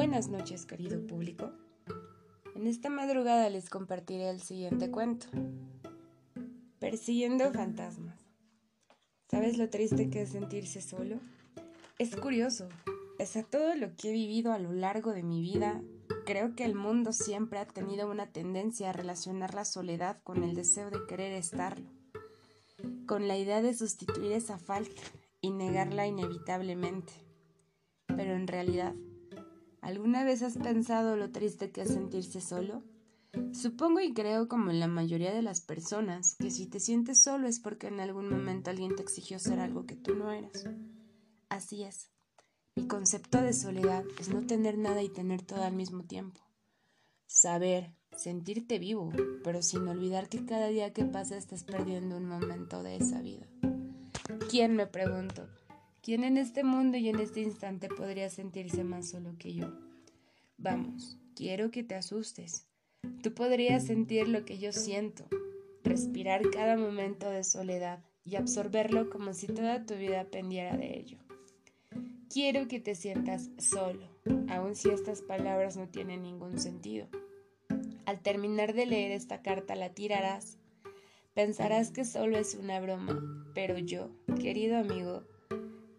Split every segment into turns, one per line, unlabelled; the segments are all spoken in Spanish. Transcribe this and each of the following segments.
Buenas noches, querido público. En esta madrugada les compartiré el siguiente cuento. Persiguiendo fantasmas. ¿Sabes lo triste que es sentirse solo? Es curioso. Pese a todo lo que he vivido a lo largo de mi vida, creo que el mundo siempre ha tenido una tendencia a relacionar la soledad con el deseo de querer estarlo, con la idea de sustituir esa falta y negarla inevitablemente. Pero en realidad, ¿alguna vez has pensado lo triste que es sentirse solo? Supongo y creo, como en la mayoría de las personas, que si te sientes solo es porque en algún momento alguien te exigió ser algo que tú no eras. Así es. Mi concepto de soledad es no tener nada y tener todo al mismo tiempo. Saber, sentirte vivo, pero sin olvidar que cada día que pasa estás perdiendo un momento de esa vida. ¿Quién, me pregunto? ¿Quién en este mundo y en este instante podría sentirse más solo que yo? Vamos, quiero que te asustes. Tú podrías sentir lo que yo siento, respirar cada momento de soledad y absorberlo como si toda tu vida pendiera de ello. Quiero que te sientas solo, aun si estas palabras no tienen ningún sentido. Al terminar de leer esta carta la tirarás. Pensarás que solo es una broma, pero yo, querido amigo,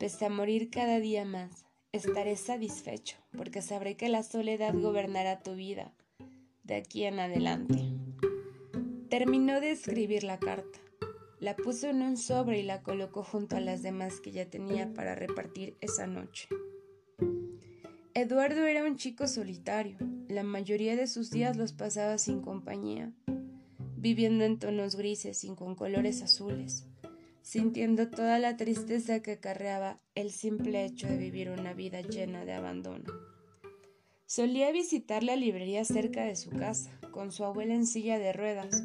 pese a morir cada día más, estaré satisfecho porque sabré que la soledad gobernará tu vida de aquí en adelante. Terminó de escribir la carta. La puso en un sobre y la colocó junto a las demás que ya tenía para repartir esa noche. Eduardo era un chico solitario. La mayoría de sus días los pasaba sin compañía, viviendo en tonos grises y con colores azules sintiendo toda la tristeza que acarreaba el simple hecho de vivir una vida llena de abandono. Solía visitar la librería cerca de su casa, con su abuela en silla de ruedas,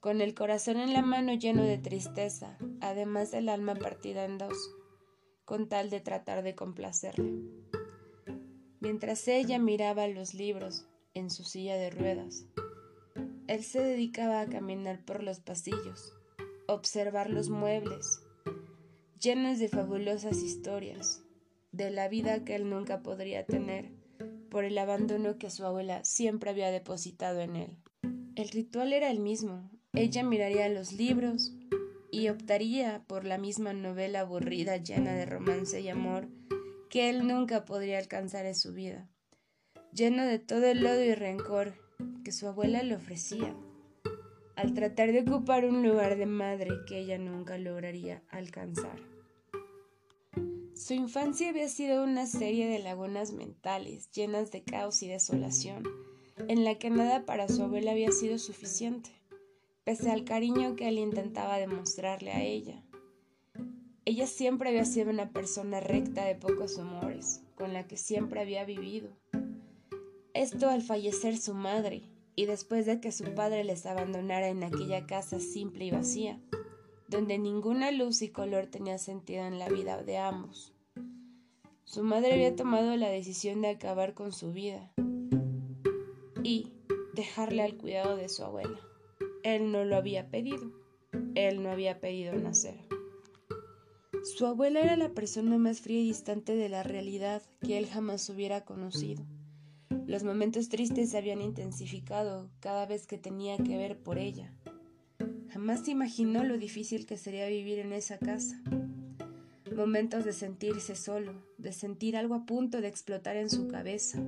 con el corazón en la mano lleno de tristeza, además del alma partida en dos, con tal de tratar de complacerle. Mientras ella miraba los libros en su silla de ruedas, él se dedicaba a caminar por los pasillos, observar los muebles, llenos de fabulosas historias, de la vida que él nunca podría tener por el abandono que su abuela siempre había depositado en él. El ritual era el mismo. Ella miraría los libros y optaría por la misma novela aburrida llena de romance y amor que él nunca podría alcanzar en su vida, lleno de todo el lodo y rencor que su abuela le ofrecía al tratar de ocupar un lugar de madre que ella nunca lograría alcanzar. Su infancia había sido una serie de lagunas mentales llenas de caos y desolación, en la que nada para su abuela había sido suficiente, pese al cariño que él intentaba demostrarle a ella. Ella siempre había sido una persona recta de pocos humores, con la que siempre había vivido. Esto al fallecer su madre, y después de que su padre les abandonara en aquella casa simple y vacía, donde ninguna luz y color tenía sentido en la vida de ambos. Su madre había tomado la decisión de acabar con su vida y dejarle al cuidado de su abuela. Él no lo había pedido, él no había pedido nacer. Su abuela era la persona más fría y distante de la realidad que él jamás hubiera conocido. Los momentos tristes se habían intensificado cada vez que tenía que ver por ella. Jamás imaginó lo difícil que sería vivir en esa casa. Momentos de sentirse solo, de sentir algo a punto de explotar en su cabeza,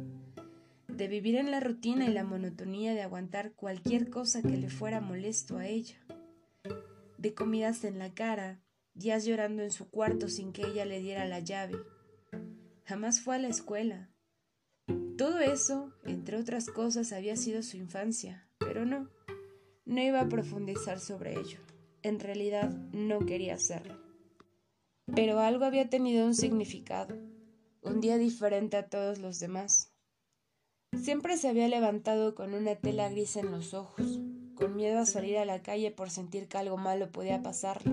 de vivir en la rutina y la monotonía de aguantar cualquier cosa que le fuera molesto a ella, de comidas en la cara, días llorando en su cuarto sin que ella le diera la llave. Jamás fue a la escuela, todo eso, entre otras cosas, había sido su infancia, pero no, no iba a profundizar sobre ello. En realidad no quería hacerlo. Pero algo había tenido un significado, un día diferente a todos los demás. Siempre se había levantado con una tela gris en los ojos, con miedo a salir a la calle por sentir que algo malo podía pasarle,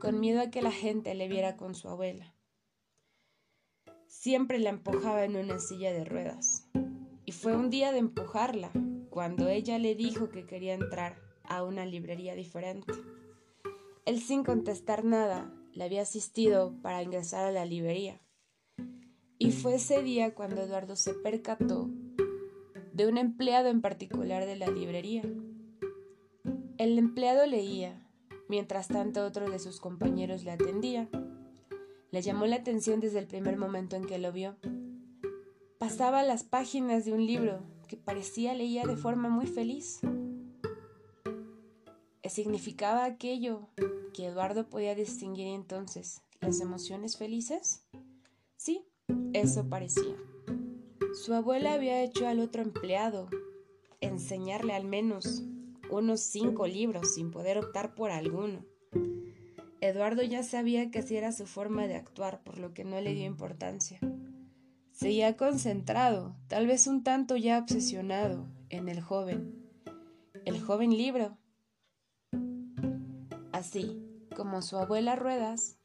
con miedo a que la gente le viera con su abuela siempre la empujaba en una silla de ruedas. Y fue un día de empujarla, cuando ella le dijo que quería entrar a una librería diferente. Él sin contestar nada, le había asistido para ingresar a la librería. Y fue ese día cuando Eduardo se percató de un empleado en particular de la librería. El empleado leía, mientras tanto otro de sus compañeros le atendía. Le llamó la atención desde el primer momento en que lo vio. Pasaba las páginas de un libro que parecía leía de forma muy feliz. ¿Significaba aquello que Eduardo podía distinguir entonces las emociones felices? Sí, eso parecía. Su abuela había hecho al otro empleado enseñarle al menos unos cinco libros sin poder optar por alguno. Eduardo ya sabía que así era su forma de actuar, por lo que no le dio importancia. Seguía concentrado, tal vez un tanto ya obsesionado, en el joven. El joven libro. Así como su abuela Ruedas,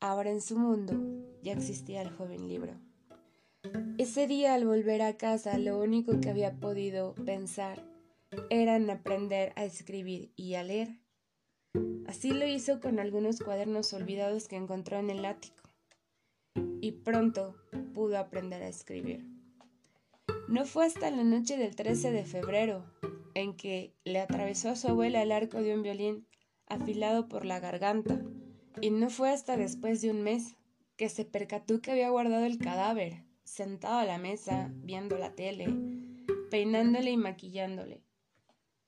ahora en su mundo ya existía el joven libro. Ese día al volver a casa lo único que había podido pensar era en aprender a escribir y a leer. Así lo hizo con algunos cuadernos olvidados que encontró en el ático. Y pronto pudo aprender a escribir. No fue hasta la noche del 13 de febrero en que le atravesó a su abuela el arco de un violín afilado por la garganta, y no fue hasta después de un mes que se percató que había guardado el cadáver, sentado a la mesa, viendo la tele, peinándole y maquillándole,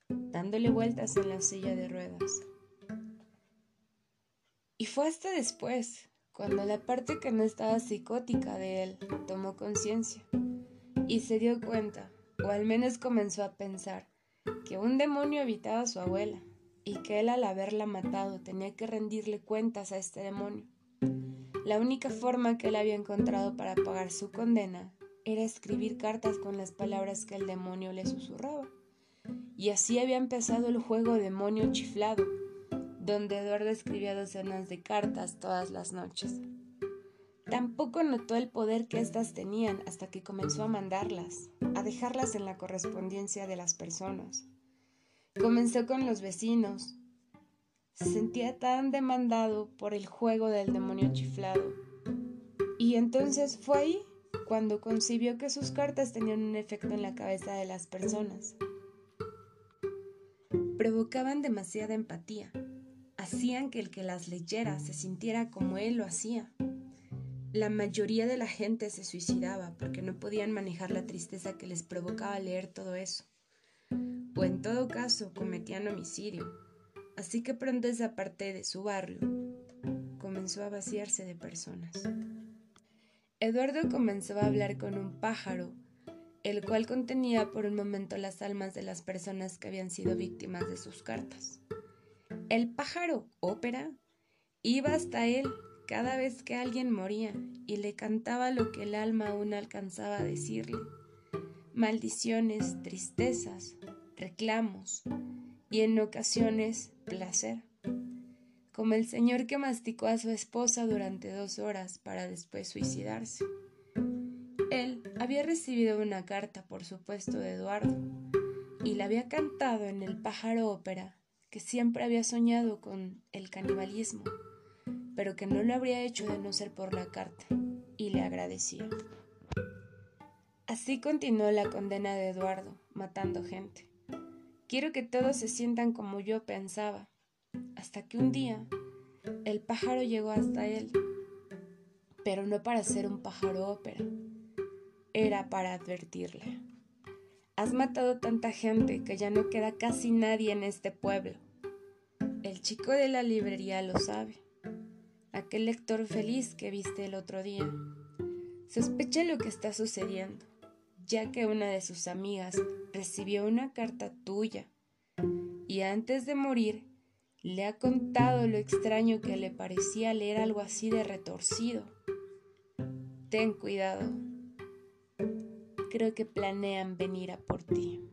dándole vueltas en la silla de ruedas. Fue hasta después, cuando la parte que no estaba psicótica de él tomó conciencia y se dio cuenta, o al menos comenzó a pensar, que un demonio habitaba a su abuela y que él al haberla matado tenía que rendirle cuentas a este demonio. La única forma que él había encontrado para pagar su condena era escribir cartas con las palabras que el demonio le susurraba. Y así había empezado el juego demonio chiflado, donde Eduardo escribía docenas de cartas todas las noches. Tampoco notó el poder que éstas tenían hasta que comenzó a mandarlas, a dejarlas en la correspondencia de las personas. Comenzó con los vecinos. Se sentía tan demandado por el juego del demonio chiflado. Y entonces fue ahí cuando concibió que sus cartas tenían un efecto en la cabeza de las personas. Provocaban demasiada empatía. Hacían que el que las leyera se sintiera como él lo hacía. La mayoría de la gente se suicidaba porque no podían manejar la tristeza que les provocaba leer todo eso o en todo caso cometían homicidio. Así que pronto esa parte de su barrio comenzó a vaciarse de personas. Eduardo comenzó a hablar con un pájaro, el cual contenía por un momento las almas de las personas que habían sido víctimas de sus cartas. El pájaro ópera iba hasta él cada vez que alguien moría y le cantaba lo que el alma aún alcanzaba a decirle. Maldiciones, tristezas, reclamos y en ocasiones placer, como el señor que masticó a su esposa durante dos horas para después suicidarse. Él había recibido una carta, por supuesto, de Eduardo, y la había cantado en el pájaro ópera, que siempre había soñado con el canibalismo, pero que no lo habría hecho de no ser por la carta, y le agradecía. Así continuó la condena de Eduardo, matando gente. Quiero que todos se sientan como yo pensaba, hasta que un día el pájaro llegó hasta él, pero no para ser un pájaro ópera, era para advertirle. Has matado tanta gente que ya no queda casi nadie en este pueblo. El chico de la librería lo sabe, aquel lector feliz que viste el otro día. Sospecha lo que está sucediendo ya que una de sus amigas recibió una carta tuya y antes de morir le ha contado lo extraño que le parecía leer algo así de retorcido. Ten cuidado. Creo que planean venir a por ti.